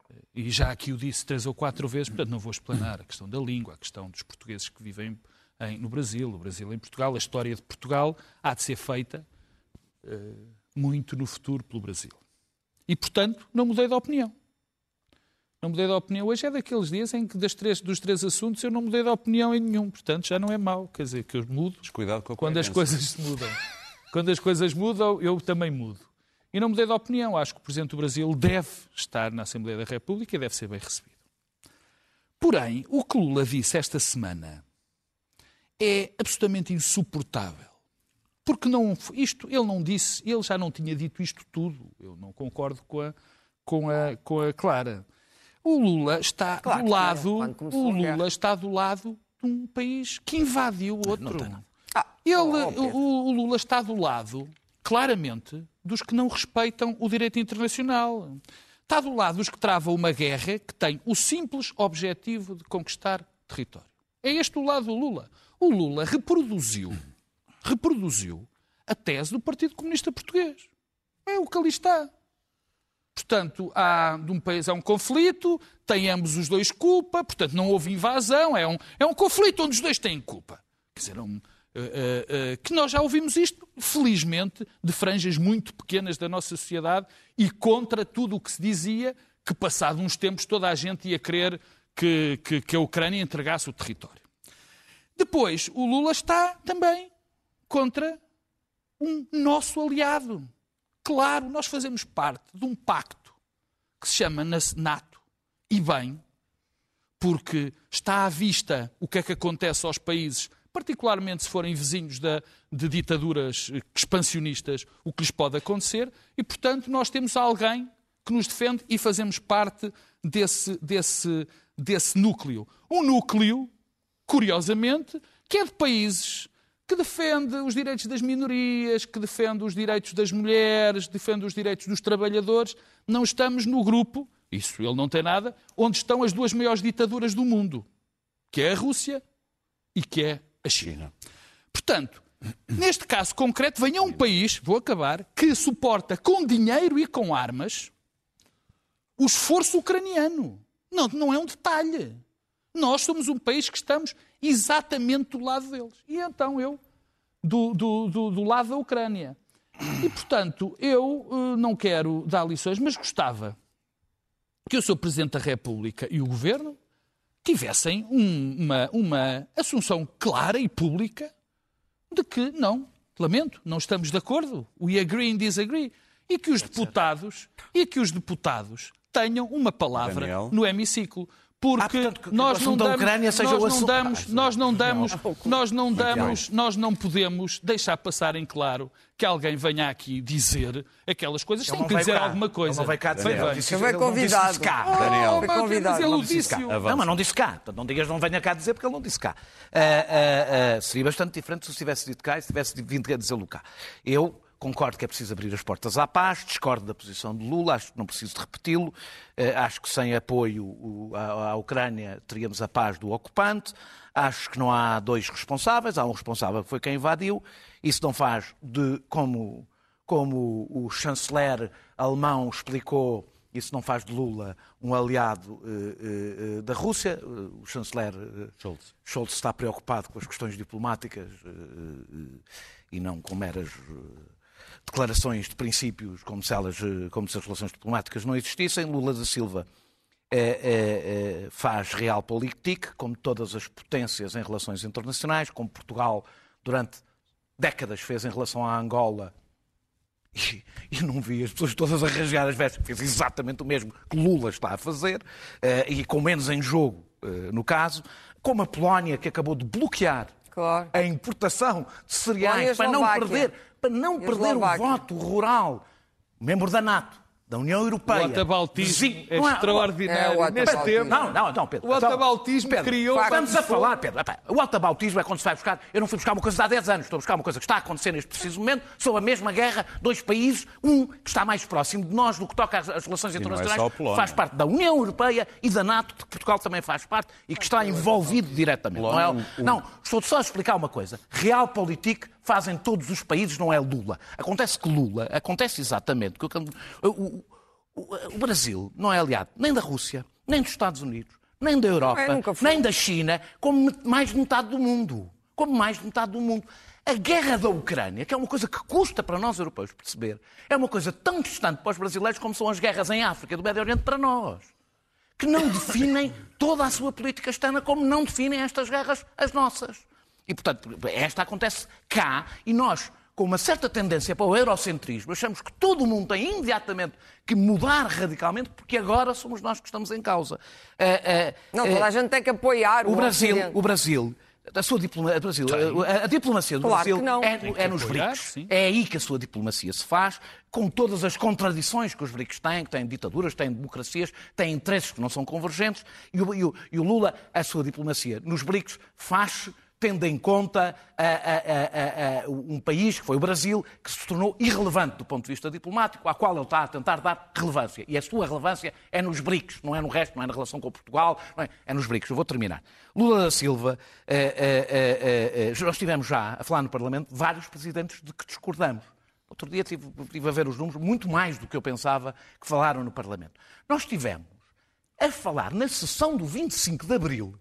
Uh, e já aqui o disse três ou quatro vezes, portanto não vou explanar a questão da língua, a questão dos portugueses que vivem em, no Brasil, o Brasil em Portugal, a história de Portugal há de ser feita muito no futuro pelo Brasil. E, portanto, não mudei de opinião. Não mudei de opinião. Hoje é daqueles dias em que três, dos três assuntos eu não mudei de opinião em nenhum. Portanto, já não é mau. Quer dizer, que eu mudo quando as coisas mudam. quando as coisas mudam, eu também mudo. E não mudei de opinião. Acho que o Presidente do Brasil deve estar na Assembleia da República e deve ser bem recebido. Porém, o que Lula disse esta semana é absolutamente insuportável. Porque não, isto ele não disse, ele já não tinha dito isto tudo. Eu não concordo com a, com a, com a Clara. O Lula está claro, do lado, o Lula está do lado de um país que invadiu outro. Ah, ele, o, o Lula está do lado, claramente, dos que não respeitam o direito internacional. Está do lado dos que travam uma guerra que tem o simples objetivo de conquistar território. É este o lado do Lula. O Lula reproduziu reproduziu a tese do Partido Comunista Português. É o que ali está. Portanto, há de um país há um conflito, têm ambos os dois culpa, portanto não houve invasão, é um, é um conflito onde os dois têm culpa. Quer dizer, um, uh, uh, uh, que nós já ouvimos isto, felizmente, de franjas muito pequenas da nossa sociedade e contra tudo o que se dizia que, passado uns tempos, toda a gente ia querer que, que, que a Ucrânia entregasse o território. Depois, o Lula está também contra um nosso aliado. Claro, nós fazemos parte de um pacto que se chama NATO. E bem, porque está à vista o que é que acontece aos países, particularmente se forem vizinhos de, ditaduras expansionistas, o que lhes pode acontecer, e portanto nós temos alguém que nos defende e fazemos parte desse, desse, desse núcleo. Um núcleo, curiosamente, que é de países que defende os direitos das minorias, que defende os direitos das mulheres, defende os direitos dos trabalhadores. Não estamos no grupo, isso ele não tem nada, onde estão as duas maiores ditaduras do mundo, que é a Rússia e que é a China. Portanto, neste caso concreto, venha um país, vou acabar, que suporta com dinheiro e com armas o esforço ucraniano. Não, não é um detalhe. Nós somos um país que estamos exatamente do lado deles. E então eu, do, do, do, do lado da Ucrânia. E, portanto, eu uh, não quero dar lições, mas gostava que o Sr. Presidente da República e o Governo tivessem um, uma, uma assunção clara e pública de que, não, lamento, não estamos de acordo, we agree and disagree, e que os deputados, e que os deputados tenham uma palavra Daniel. no hemiciclo. Porque Ah, portanto, nós não da damos, Ucrânia seja nós o não assunto- damos, Ah, nós não damos, nós não damos, nós não podemos deixar passar em claro que alguém venha aqui dizer aquelas coisas sem não que dizer cá. alguma coisa. Ele não veio cá dizer. Ele disse- Ele ele disse convidado. cá. Daniel. Foi Mas convidado. dizer, Não ele disse cá. Não, mas não disse cá. Portanto, não digas não venha cá dizer porque ele não disse cá. Ah, ah, ah, seria bastante diferente se eu tivesse dito cá e se tivesse vindo a dizê-lo cá. Eu concordo que é preciso abrir as portas à paz, discordo da posição de Lula, acho que não preciso de repeti-lo. Ah, acho que sem apoio à, Ucrânia teríamos a paz do ocupante. Acho que não há dois responsáveis, há um responsável que foi quem invadiu. Isso não faz de como como o chanceler alemão explicou, isso não faz de Lula um aliado eh, eh, eh, da Rússia. Eh, O chanceler eh, Scholz. está preocupado com as questões diplomáticas eh, eh, e não com meras eh, declarações de princípios, como se, elas, eh, como se as relações diplomáticas não existissem. Lula da Silva eh, eh, faz realpolitik, como todas as potências em relações internacionais, como Portugal durante décadas fez em relação à Angola e, e não vi as pessoas todas a rasgar as vestes. Fez exatamente o mesmo que Lula está a fazer, e com menos em jogo, no caso, como a Polónia, que acabou de bloquear Claro. a importação de Polónia cereais para não perder, para não E perder o voto rural, membro da NATO, da União Europeia. O atabaltismo Sim, é não extraordinário. É, o Neste atabaltismo. tempo, não, não, não, Pedro. O atabaltismo Pedro, criou- Estamos a falar, Pedro. O atabaltismo é quando se vai buscar. Eu não fui buscar uma coisa de há 10 anos, estou a buscar uma coisa que está a acontecer neste preciso momento, sobre a mesma guerra, dois países, um que está mais próximo de nós no que toca às, às relações é internacionais, Polónia. faz parte da União Europeia e da NATO, que Portugal também faz parte e que está envolvido diretamente. Não, é? Não, estou só a explicar uma coisa. Realpolitik fazem todos os países, não é Lula. Acontece que Lula, acontece exatamente. que o- o- o- Brasil não é aliado nem da Rússia, nem dos Estados Unidos, nem da Europa, É, nem da China, como mais de metade do mundo. Como mais de metade do mundo. A guerra da Ucrânia, que é uma coisa que custa para nós europeus perceber, é uma coisa tão distante para os brasileiros como são as guerras em África do Médio Oriente para nós. Que não definem toda a sua política externa como não definem estas guerras as nossas. E, portanto, esta acontece cá e nós, com uma certa tendência para o eurocentrismo, achamos que todo o mundo tem imediatamente que mudar radicalmente porque agora somos nós que estamos em causa. Eh, eh, Não, eh, toda a gente tem que apoiar o, o Brasil, Ocidente. o Brasil, a sua diploma, a, Brasil, a, a diplomacia do Claro Brasil é, é nos apoiar, BRICS. sim. É aí que a sua diplomacia se faz, com todas as contradições que os BRICS têm, que têm ditaduras, têm democracias, têm interesses que não são convergentes, e o, e o- e o Lula, a sua diplomacia nos BRICS faz tendo em conta a- a- a- um país, que foi o Brasil, que se tornou irrelevante do ponto de vista diplomático, à qual ele está a tentar dar relevância. E a sua relevância é nos BRICS, não é no resto, não é na relação com Portugal, é, é nos BRICS. Eu vou terminar. Lula da Silva, eh, eh, eh, nós tivemos já a falar no Parlamento vários presidentes de que discordamos. Outro dia estive, estive a ver os números, muito mais do que eu pensava que falaram no Parlamento. Nós tivemos a falar na sessão do 25 de Abril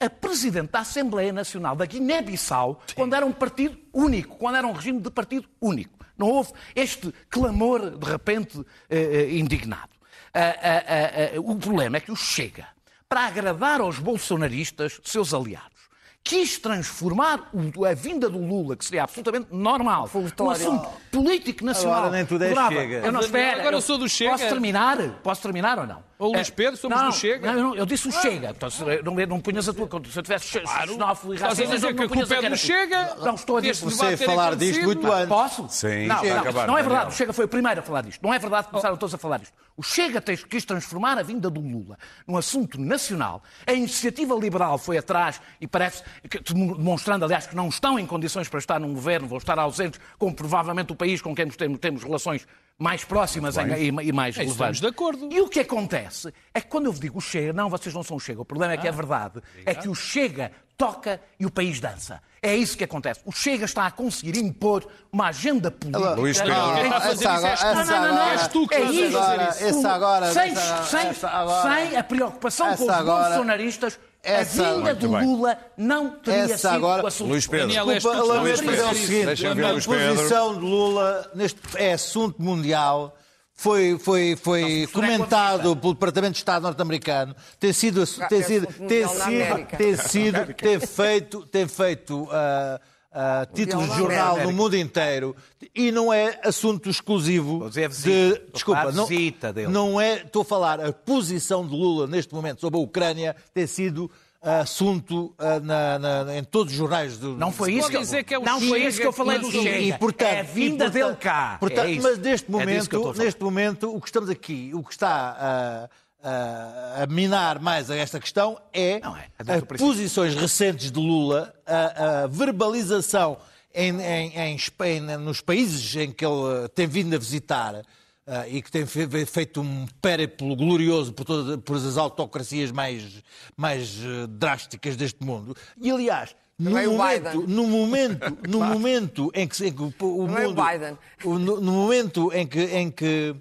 a Presidente da Assembleia Nacional da Guiné-Bissau quando era um partido único, quando era um regime de partido único. Não houve este clamor, de repente, eh, eh, indignado. Ah, ah, ah, ah, o problema é que o Chega, para agradar aos bolsonaristas, seus aliados, quis transformar a vinda do Lula, que seria absolutamente normal, num assunto político nacional. Agora nem tudo é Chega. Eu não, espera, Agora eu sou do Chega. Posso terminar? Posso terminar ou não? Ou Luís Pedro, somos não, do Chega. Não, não, eu disse o Chega. Então, se, não, não punhas a tua conta. Se eu tivesse Claro. xenófobo e Estás a racista, dizer não que a culpa é do. Chega? Não estou a dizer. Você falar disto muito antes. Posso? Sim, não, chega não, acabar, não é Daniel. verdade. O Chega foi o primeiro a falar disto. Não é verdade que começaram todos a falar disto. O Chega quis transformar a vinda do Lula num assunto nacional. A iniciativa liberal foi atrás e parece, demonstrando, aliás, que não estão em condições para estar num governo, vão estar ausentes, como provavelmente o país com quem nos temos, temos relações mais próximas e, e mais É, relevantes. estamos de acordo. E o que acontece é que quando eu digo o Chega, não, vocês não são o Chega. O problema é que é verdade. É que o Chega toca e o país dança. É isso que acontece. O Chega está a conseguir impor uma agenda política. Luís Pedro. Essa Não, não, não, não. És tu que é estás a isso. fazer Agora, isso. essa agora- sem, essa- sem- essa agora- sem a preocupação com os agora- bolsonaristas, essa- a vinda do. Lula não teria Essa sido agora- o assunto. Luís Pedro. Desculpa, lamento estás a dizer o seguinte, a Luís Pedro. posição de Lula neste é assunto mundial foi, foi, foi Não, se comentado pelo Departamento de Estado norte-americano, tem sido, Ah, tem é sido, tem sido, tem sido, tem feito, tem feito ah, ah, títulos de na jornal no mundo inteiro e não é assunto exclusivo de, visita. Desculpa, não, não é, estou a falar, a posição de Lula neste momento sobre a Ucrânia tem sido assunto ah, na- na- em todos os jornais do Não foi isso que eu, dizer que é o não foi isso que eu falei do Chega. e, portanto, é a vinda portanto- dele cá. portanto, É mas neste É momento, falar. neste momento, o que estamos aqui, o que está a, a- a minar mais a esta questão é, Não é, é posições recentes de Lula, a, a verbalização em, em- em Espanha, nos países em que ele eh, tem vindo a visitar. ah, e que tem fe- feito um périplo glorioso por, todas por as autocracias mais, mais eh, drásticas deste mundo. E, aliás, no Também o momento, no momento, no momento em que, em que o, o é o mundo, Biden. o- no, no momento em que, em que,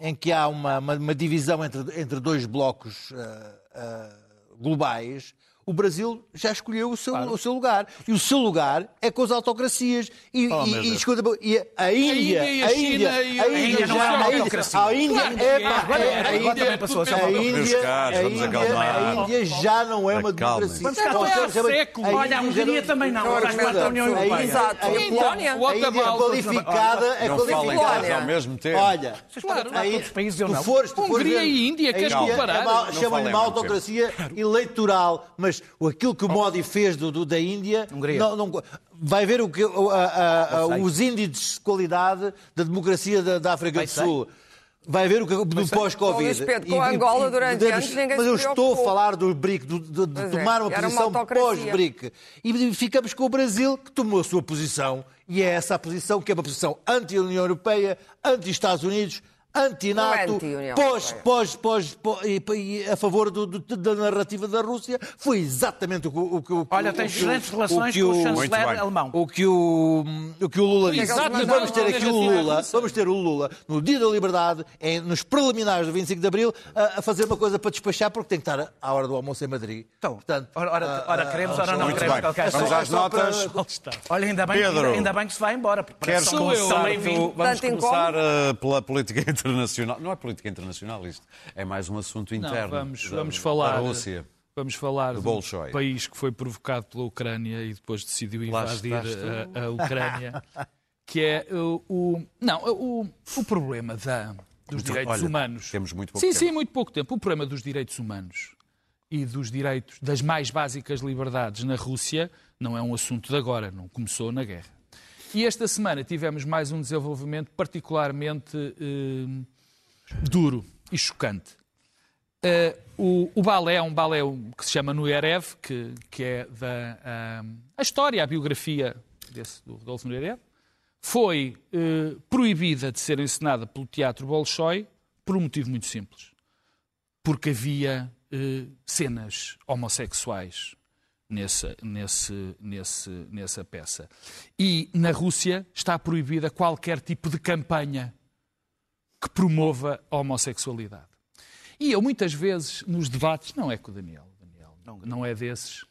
em que há uma, uma, uma divisão entre, entre dois blocos ah, ah, globais, o Brasil já escolheu o seu, o seu lugar. E o seu lugar é com as autocracias. E, Oh, e- e, escuta, e a Índia, Índia e a a China Índia, a a Índia Índia não é uma já- a Índia- autocracia. A Índia Claro que é, é. é- a Índia- passou a ser a uma Índia, a Índia, a Índia já não é uma democracia. Vamos cá, Não é há séculos. a Índia Olha, a Hungria também não, faz parte da União a Europeia. Índia- Exato. a a Índia- Polónia? A Índia é qualificada, é qualificada. todos ao mesmo tempo. Olha, Claro, todos os países, eu não. Hungria e Índia, a queres Índia comparar? é uma- Chamam-lhe uma autocracia eleitoral, mas aquilo que o Modi fez do, do- da Índia, Hungria. não- não- vai ver o que, a- a- a- sei. os índices de qualidade da democracia da, da África Bem do sei. Sul. Vai ver o que do pós-Covid. Com Angola durante anos ninguém Mas eu estou a falar do BRIC, do- de, de é, tomar uma era uma posição pós-BRIC. E ficamos com o Brasil, que tomou a sua posição, e é essa a posição que é uma posição anti-União Europeia, anti-Estados Unidos, anti-NATO, é anti-União pós, pós, pós, pós- e, e a favor do- do- da narrativa da Rússia. Foi exatamente o que o, que o- Olha, o- tem o o- excelentes relações o com o o- chanceler alemão. o que o, o que o Lula disse. Exato, vamos ter aqui o Lula, não. vamos ter o Lula no dia da liberdade, em- nos preliminares do 25 de Abril, a, a fazer uma coisa para despachar, porque tem que estar à hora do almoço em Madrid. Então, Portanto, ora, ora, ora queremos, ora não queremos. qualquer Vamos às notas. Olha, ainda bem, Pedro. que, ainda bem que se vai embora. Queres começar? tu- vamos começar eh, pela política internacional. Não é política internacional isto. É mais um assunto Não, interno. vamos, da- vamos falar. Da Rússia. Vamos falar Do Bolshoi. país que foi provocado pela Ucrânia e depois decidiu invadir a, a Ucrânia, que é o, o- não o, o problema da, dos direitos olha, humanos. temos muito pouco sim, tempo. sim, muito pouco tempo. O problema dos direitos humanos e dos direitos das mais básicas liberdades na Rússia não é um assunto de agora, não começou na guerra. E esta semana tivemos mais um desenvolvimento particularmente eh, duro e chocante. Eh, o, o balé é um balé que se chama Nureyev, que, que é da, ah, a história, a biografia desse, do Rodolfo Nureyev. Foi eh, proibida de ser encenada pelo Teatro Bolshoi por um motivo muito simples. Porque havia cenas homossexuais nessa, nesse, nesse, nessa peça. E na Rússia está proibida qualquer tipo de campanha que promova a homossexualidade. E eu muitas vezes nos debates, não é com o Daniel, Daniel não, não é desses,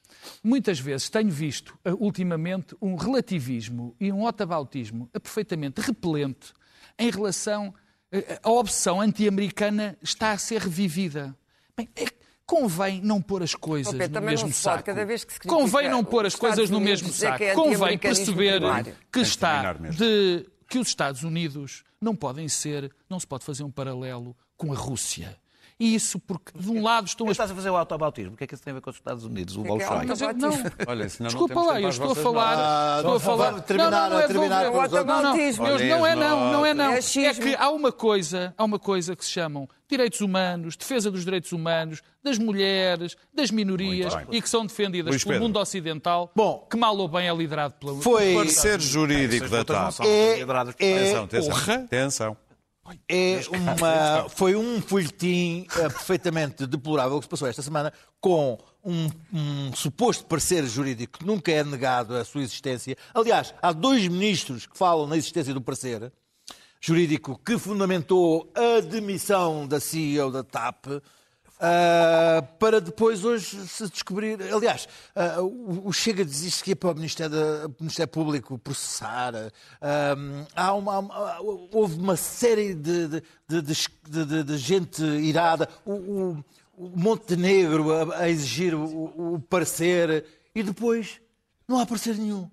muitas vezes tenho visto eh, ultimamente um relativismo e um otabautismo perfeitamente repelente em relação eh, a obsessão anti-americana está a ser revivida. Bem, é, convém não pôr as coisas Pedro, no mesmo saco. cada vez que se critica convém não pôr as coisas no mesmo saco. que é convém perceber que que está de que os Estados Unidos não podem ser, não se pode fazer um paralelo com a Rússia. Isso porque, de um lado, estão as Estás a fazer o autobautismo. O que é que isso tem a ver com os Estados Unidos? O é é Bolshoi? Eu- não, Olha, senão não desculpa temos lá, eu estou a falar. Ah, estou a falar. vamos terminar- não, não, é terminar outros. Não, não, não é não, não é não. É É que há uma coisa, há uma coisa que se chamam direitos humanos, defesa dos direitos humanos, das mulheres, das minorias e que são defendidas Luís pelo Pedro. mundo ocidental, Bom, que mal ou bem é liderado pela Foi- pela- Ser jurídico da não TAP. são É- lideradas por- é- Atenção, atenção. Porra. atenção. É uma, foi um folhetim eh, perfeitamente deplorável que se passou esta semana com um, um suposto parecer jurídico que nunca é negado a sua existência. Aliás, há dois ministros que falam na existência do parecer jurídico que fundamentou a demissão da CEO da TAP. Ah, para depois hoje se descobrir. Aliás, ah, o, o Chega desiste que ia para o Ministério, da- Ministério Público processar. ah, há uma- uma- houve uma série de- de- de- de gente irada. O, o- o Montenegro a, a exigir o, o parecer e depois não há parecer nenhum.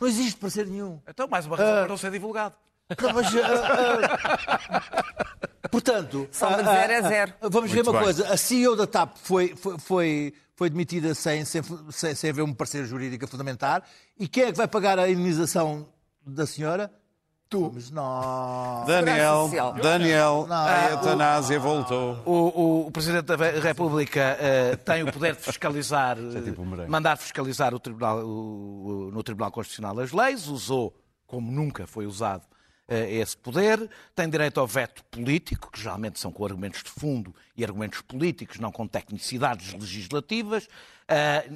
Não existe parecer nenhum. Então, mais uma razão para não ser divulgado. Mas, ah, ah, portanto, ah, dizer é zero. Vamos ver Muito uma bem. coisa. A CEO da TAP foi, foi, foi, foi demitida sem, sem, sem, sem haver um parceiro jurídico a fundamentar. E quem é que vai pagar a indenização da senhora? Tu. Mas não. Daniel. Daniel, Não, a eutanásia voltou. O, o- o Presidente da República eh, tem o poder de fiscalizar, eh, tipo um mandar fiscalizar o tribunal, o- o- no Tribunal Constitucional as leis, usou, como nunca foi usado, esse poder, tem direito ao veto político, que geralmente são com argumentos de fundo e argumentos políticos, não com tecnicidades legislativas, eh,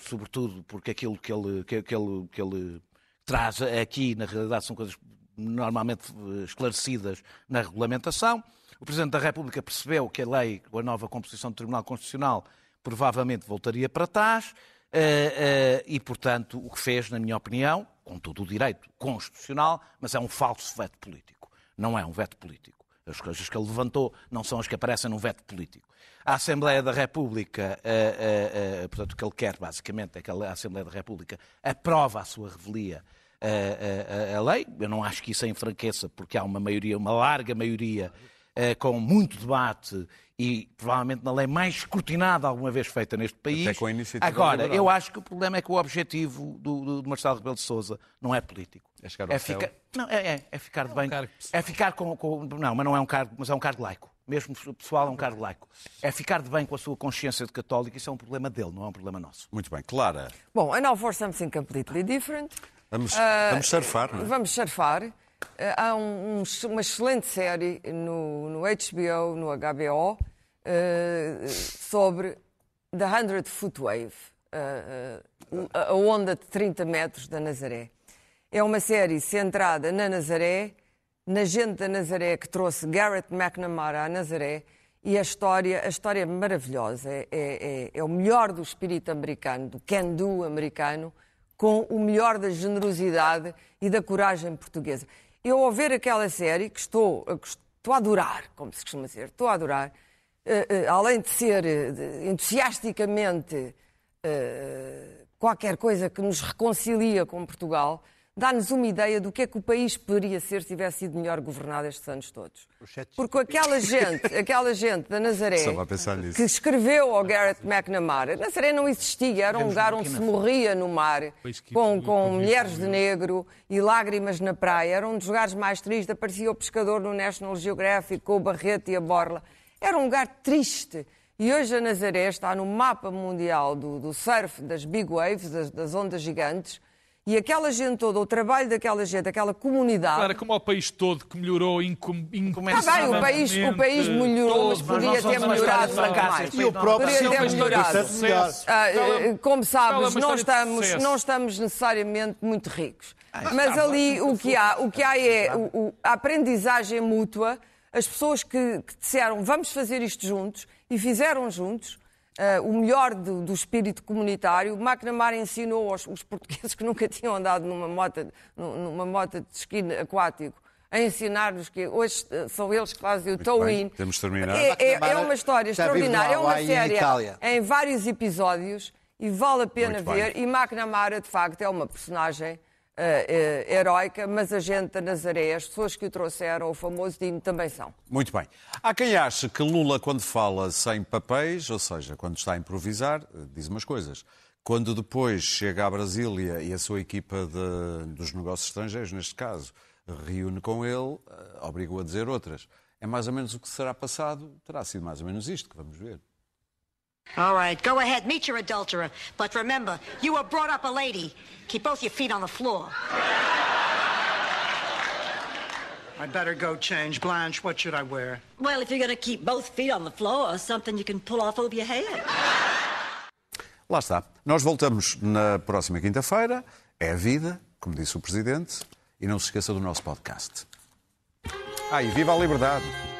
sobretudo porque aquilo que ele, que, que ele, que ele traz aqui, na realidade, são coisas normalmente eh, esclarecidas na regulamentação. O Presidente da República percebeu que a lei, com a nova composição do Tribunal Constitucional, provavelmente voltaria para trás eh, eh, e, portanto, o que fez, na minha opinião, com todo o direito constitucional, mas é um falso veto político. Não é um veto político. As coisas que ele levantou não são as que aparecem num veto político. A Assembleia da República, eh, eh, eh, portanto, o que ele quer, basicamente, é que a Assembleia da República aprova a sua revelia a, a- lei. Eu não acho que isso enfraqueça, porque há uma maioria, uma larga maioria, com muito debate e provavelmente na lei mais escrutinada alguma vez feita neste país. Até com a iniciativa Agora, liberal. eu acho que o problema é que o objetivo do, do, do Marcelo Rebelo de Sousa não é político. É chegar ao céu. ficar, não, é, é, é ficar de bem. cargo É ficar com, com- Não, mas não é um cargo, mas é um cargo laico. Mesmo o pessoal é um cargo laico. É ficar de bem com a sua consciência de católico, isso é um problema dele, não é um problema nosso. Muito bem, Clara, Bom, and now for something completely different. vamos, Ah, vamos surfar, não é? Vamos surfar. Ah, Há um- um- uma excelente série no, no HBO, no HBO, eh, sobre The 100 Foot Wave, eh, eh, a onda de 30 metros da Nazaré. É uma série centrada na Nazaré, na gente da Nazaré que trouxe Garrett McNamara à Nazaré e a história, a história é maravilhosa. É, é- é- é o melhor do espírito americano, do can-do americano, com o melhor da generosidade e da coragem portuguesa. Eu, ao ver aquela série, que estou, que estou a adorar, como se costuma dizer, estou a adorar, eh, eh, além de ser eh, de- entusiasticamente eh, qualquer coisa que nos reconcilia com Portugal, dá-nos uma ideia do que é que o país poderia ser se tivesse sido melhor governado estes anos todos. Porque aquela gente, aquela gente da Nazaré que escreveu ao Garrett McNamara, Nazaré não existia, era um lugar onde se morria no mar, com, com mulheres de negro e lágrimas na praia. Era um dos lugares mais tristes. Aparecia o pescador no National Geographic com o barrete e a borla. Era um lugar triste. E hoje a Nazaré está no mapa mundial do, do surf, das big waves, das, das ondas gigantes. E aquela gente toda, o trabalho daquela gente, aquela comunidade. Claro, como ao país todo que melhorou incom, Está bem, o país, o país melhorou, mas podia ter melhorado mais. E o próprio Poderia ter melhorado. Melhor. Ah, eh, como sabes, não estamos, não estamos necessariamente muito ricos. Mas ali o que há, o que há é o- o- a aprendizagem mútua, as pessoas que, que disseram vamos fazer isto juntos e fizeram juntos. Ah, o melhor do, do espírito comunitário. O McNamara ensinou aos os portugueses que nunca tinham andado numa moto, numa moto de esqui aquático a ensinar-nos que hoje eh, são eles que fazem o tow-in. bem, temos de terminar. É, é- é uma história extraordinária, é uma em série em vários episódios e vale a pena Muito bem. ver. E McNamara, de facto, é uma personagem eh, eh, heroica, mas a gente da Nazaré, as pessoas que o trouxeram, o famoso Dino, também são. Muito bem. Há quem ache que Lula, quando fala sem papéis, ou seja, quando está a improvisar, diz umas coisas. Quando depois chega à Brasília e a sua equipa de- dos negócios estrangeiros, neste caso, reúne com ele, eh, obriga-o a dizer outras. É mais ou menos o que será passado, terá sido mais ou menos isto que vamos ver. All right, go ahead, meet your adulterer. But remember, you were brought up a lady. Keep both your feet on the floor. I better go change. Blanche, what should I wear? Well, if you're going to keep both feet on the floor, something you can pull off over your head. Lá está. Nós voltamos na próxima quinta-feira. É a vida, como disse o Presidente. E não se esqueça do nosso podcast. Ah, e viva a liberdade! A liberdade.